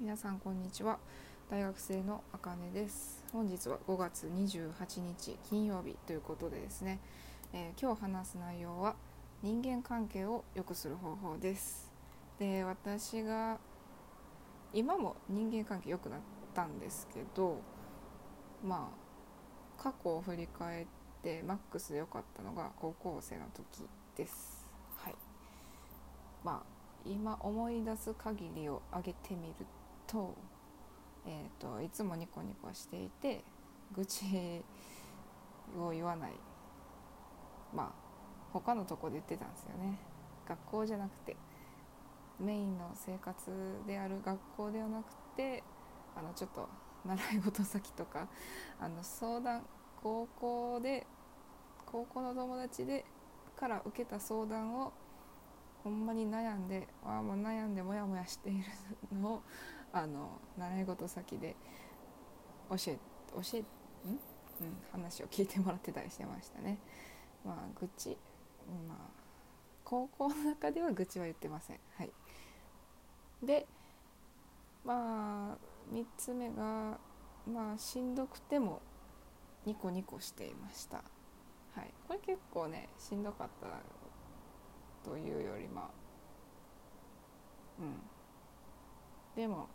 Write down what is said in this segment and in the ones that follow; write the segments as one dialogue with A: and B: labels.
A: 皆さんこんにちは。大学生のあかねです。本日は5月28日金曜日ということでですね、えー、今日話す内容は人間関係を良くする方法です。で私が今も人間関係良くなったんですけどまあ過去を振り返ってマックスで良かったのが高校生の時です。はい。まあ今思い出す限りを挙げてみると,、えーと、いつもニコニコしていて愚痴を言わない。まあ他のとこで言ってたんですよね。学校じゃなくてメインの生活である学校ではなくてあのちょっと習い事先とかあの相談高校で高校の友達でから受けた相談をほんまに悩んであもう悩んでモヤモヤしているのをあの習い事先で教え教えん、うん、話を聞いてもらってたりしてましたね。まあ愚痴まあ高校の中では愚痴は言ってません。はい、でまあ3つ目がまあしんどくてもニコニコしていました。はい、これ結構ねしんどかったというよりまあうんでも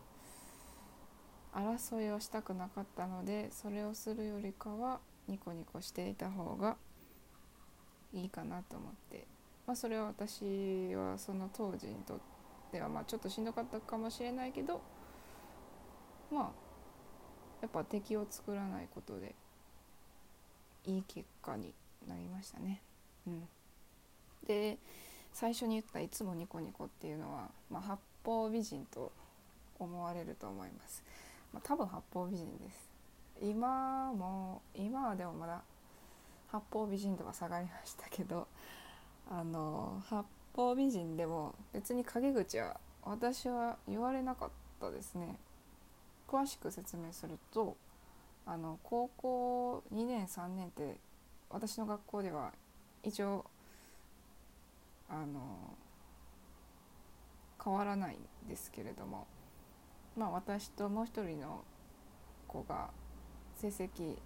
A: 争いをしたくなかったのでそれをするよりかはニコニコしていた方がいいかなと思って、まあ、それは私はその当時にとってはまあちょっとしんどかったかもしれないけどまあやっぱ敵を作らないことでいい結果になりましたね。うん、で最初に言った「いつもニコニコ」っていうのは、まあ、八方美人と思われると思います。まあ、多分八方美人です。今も今はでもまだ八方美人度は下がりましたけどあの八方美人でも別に陰口は私は言われなかったですね。詳しく説明するとあの高校2年3年って私の学校では一応あの変わらないんですけれどもまあ、私ともう一人の子が成績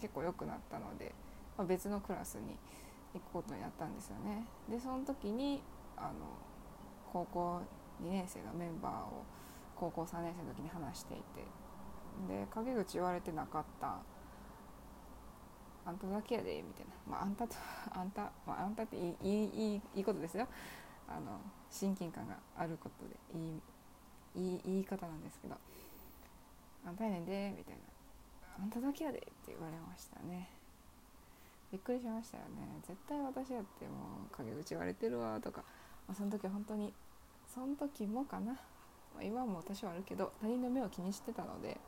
A: 結構良くなったので、まあ、別のクラスに行くことになったんですよね。でその時にあの高校2年生のメンバーを高校3年生の時に話していてで陰口言われてなかった。あんただけやでみたいな、まあ、あんたと あんた、まあ、あんたっていいいいいいことですよ。あの親近感があることでいい。言い方なんですけど「あんたやねんで」みたいな「あんただけやで」って言われましたね。びっくりしましたよね。絶対私だってもう陰口言われてるわとか、まあ、その時本当にその時もかな、ま、今も私はあるけど他人の目を気にしてたので。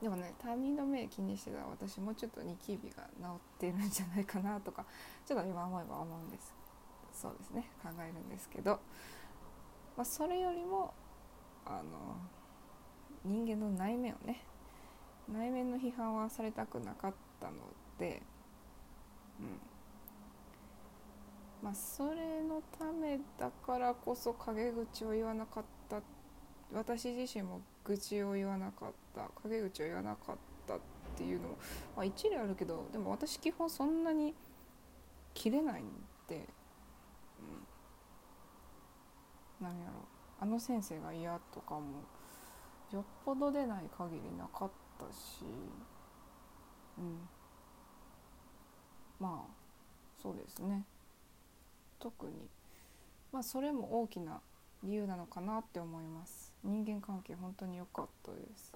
A: でもね他人の目気にしてたら私もちょっとニキビが治ってるんじゃないかなとかちょっと今思えば思うんです。そうですね。考えるんですけど。まあ、それよりもあの人間の内面をね内面の批判はされたくなかったので、うん。まあ、それのためだからこそ陰口を言わなかった。私自身も愚痴を言わなかった。陰口を言わなかったっていうのも、まあ、一理あるけどでも私基本そんなに切れないんで何やろあの先生が嫌とかもよっぽど出ない限りなかったしうん。まあそうですね。特にまあそれも大きな理由なのかなって思います。人間関係本当に良かったです。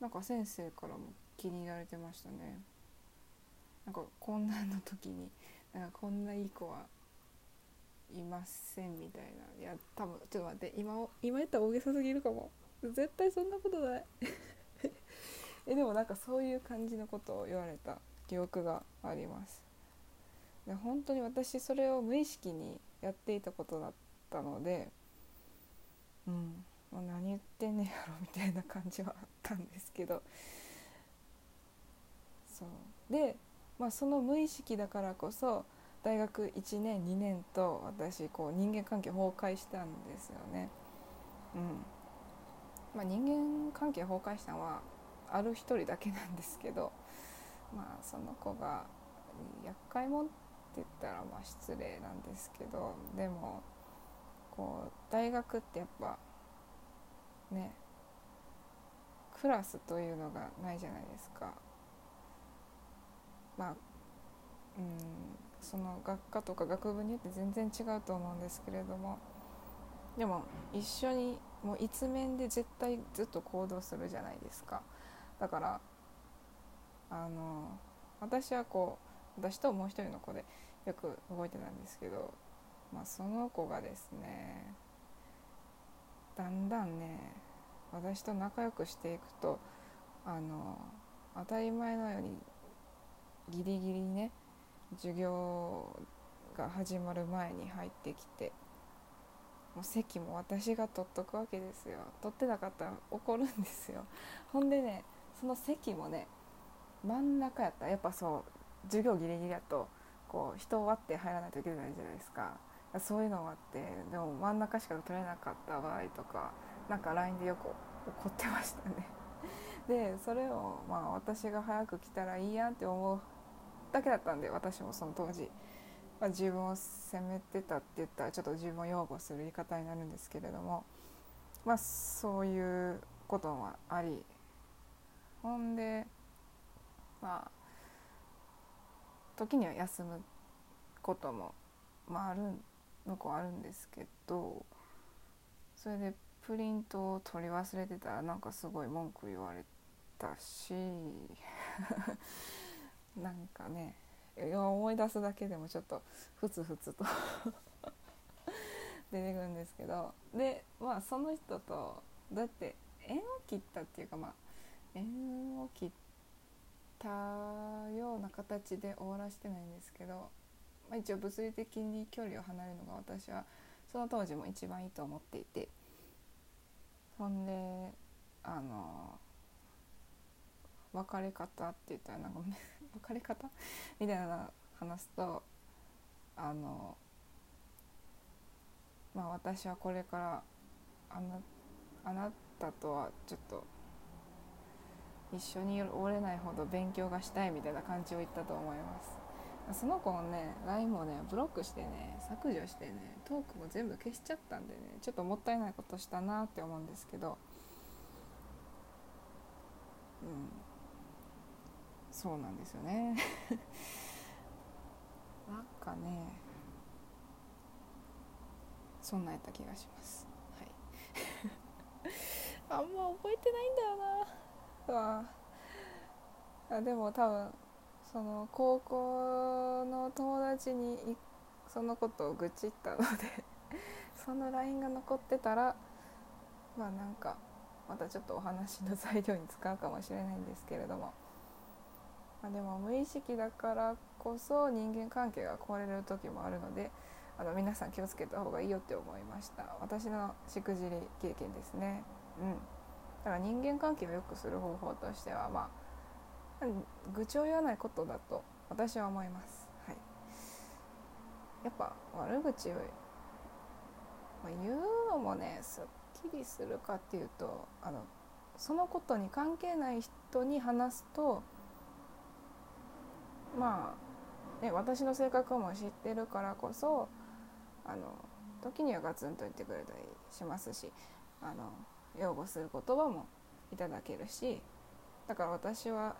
A: なんか先生からも気に入られてましたね。なんかこんなの時になんかこんないい子はいませんみたいな。いや多分ちょっと待って今今言ったら大げさすぎるかも。絶対そんなことない。えでもなんかそういう感じのことを言われた記憶があります。で本当に私それを無意識にやっていたことだったのでうんもう何言ってんねやろみたいな感じはあったんですけど。そう。でまあその無意識だからこそ大学1年2年と私こう人間関係崩壊したんですよね。うんまあ、人間関係崩壊したのはある一人だけなんですけどまあその子が厄介者って言ったらまあ失礼なんですけどでもこう大学ってやっぱねクラスというのがないじゃないですか。まあうんその学科とか学部によって全然違うと思うんですけれどもでも一緒にもう一面で絶対ずっと行動するじゃないですか。だからあの私はこう私ともう一人の子でよく動いてたんですけど、まあ、その子がですねだんだんね私と仲良くしていくとあの当たり前のようにギリギリね授業が始まる前に入ってきてもう席も私が取っとくわけですよ。取ってなかったら怒るんですよ。ほんでねその席もね真ん中やった。やっぱそう授業ギリギリやとこう人を割って入らないといけないじゃないですか。そういうのもあってでも真ん中しか取れなかった場合とかなんか LINE でよく怒ってましたね。でそれをまあ私が早く来たらいいやんって思うだけだったんで私もその当時、まあ、自分を責めてたって言ったらちょっと自分を擁護する言い方になるんですけれども。まあそういうこともあり。ほんでまあ時には休むことも、まあ、あるの子あるんですけどそれでプリントを取り忘れてたらなんかすごい文句言われたし。なんかね思い出すだけでもちょっとふつふつと 出てくるんですけどでまあその人とどうやって縁を切ったっていうかまあ縁を切ったような形で終わらしてないんですけど、まあ、一応物理的に距離を離れるのが私はその当時も一番いいと思っていてほんであの別れ方って言ったらなんか別れ方？みたいな話すとあのまあ私はこれからあなあなたとはちょっと一緒におれないほど勉強がしたいみたいな感じを言ったと思います。その子のね LINE もねブロックしてね削除してねトークも全部消しちゃったんでねちょっともったいないことしたなって思うんですけど。うん。そうなんですよね。なんかねそんなやった気がします。はい。あんま覚えてないんだよな。あでも多分その高校の友達にそのことを愚痴ったので その LINE が残ってたらまあなんかまたちょっとお話の材料に使うかもしれないんですけれども。まあ、でも無意識だからこそ人間関係が壊れる時もあるのであの皆さん気をつけた方がいいよって思いました。私のしくじり経験ですね。うん。だから人間関係を良くする方法としてはまあ愚痴を言わないことだと私は思います。はい。やっぱ悪口を、まあ、言うのもねすっきりするかっていうとあのそのことに関係ない人に話すとまあ、ね、私の性格も知ってるからこそあの時にはガツンと言ってくれたりしますしあの擁護する言葉もいただけるしだから私は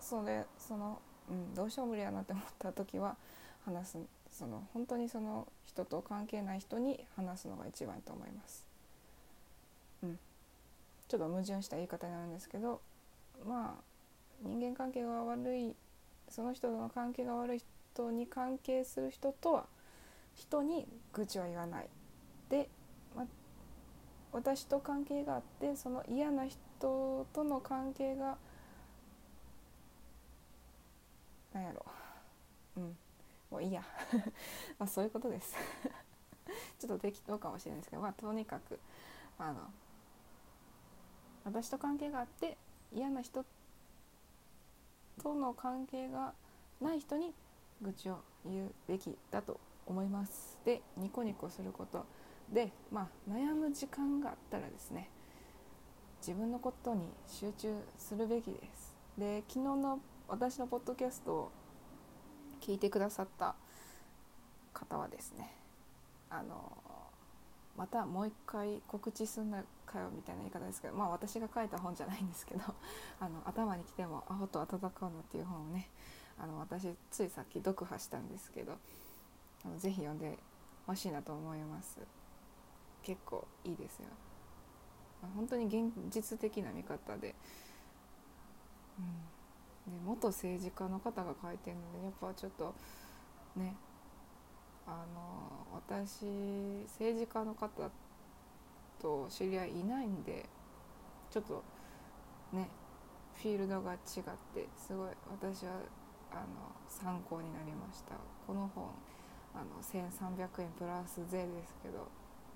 A: それその、うん、どうしよう無理やなって思った時は話すその本当にその人と関係ない人に話すのが一番と思います。うん、ちょっと矛盾した言い方になるんですけどまあ人間関係が悪いその人との関係が悪い人に関係する人とは人に愚痴は言わない。で、ま、私と関係があってその嫌な人との関係が何やろ。うん。もういいや。まあそういうことです。ちょっと適当かもしれないですけどまあとにかくあの私と関係があって嫌な人との関係がない人に愚痴を言うべきだと思います。でニコニコすることで、まあ、悩む時間があったらですね自分のことに集中するべきです。で昨日の私のポッドキャストを聞いてくださった方はですねあのまたもう一回告知すんなかよみたいな言い方ですけどまあ私が書いた本じゃないんですけど「あの頭に来てもアホと戦うの」っていう本をねあの私ついさっき読破したんですけどあのぜひ読んでほしいなと思います。結構いいですよ。本当に現実的な見方で,、うん、で元政治家の方が書いてるのでやっぱちょっとねあの私政治家の方と知り合いいないんでちょっとねフィールドが違ってすごい私はあの参考になりました。この本あの1300円プラス税ですけど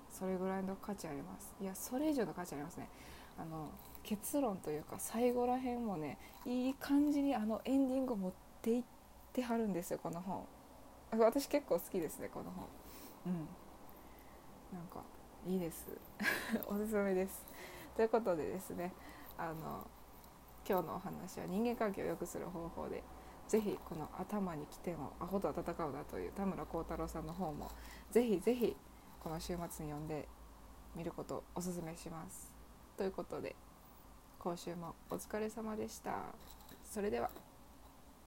A: それぐらいの価値あります。いやそれ以上の価値ありますね。あの結論というか最後らへんもねいい感じにあのエンディングを持っていってはるんですよこの本。私結構好きですねこの本うんなんかいいです おすすめですということでですねあの今日のお話は人間関係を良くする方法でぜひこの「頭に来てもアホと戦うな」という田村幸太郎さんの方もぜひぜひこの週末に読んでみることをおすすめします。ということで今週もお疲れ様でした。それでは。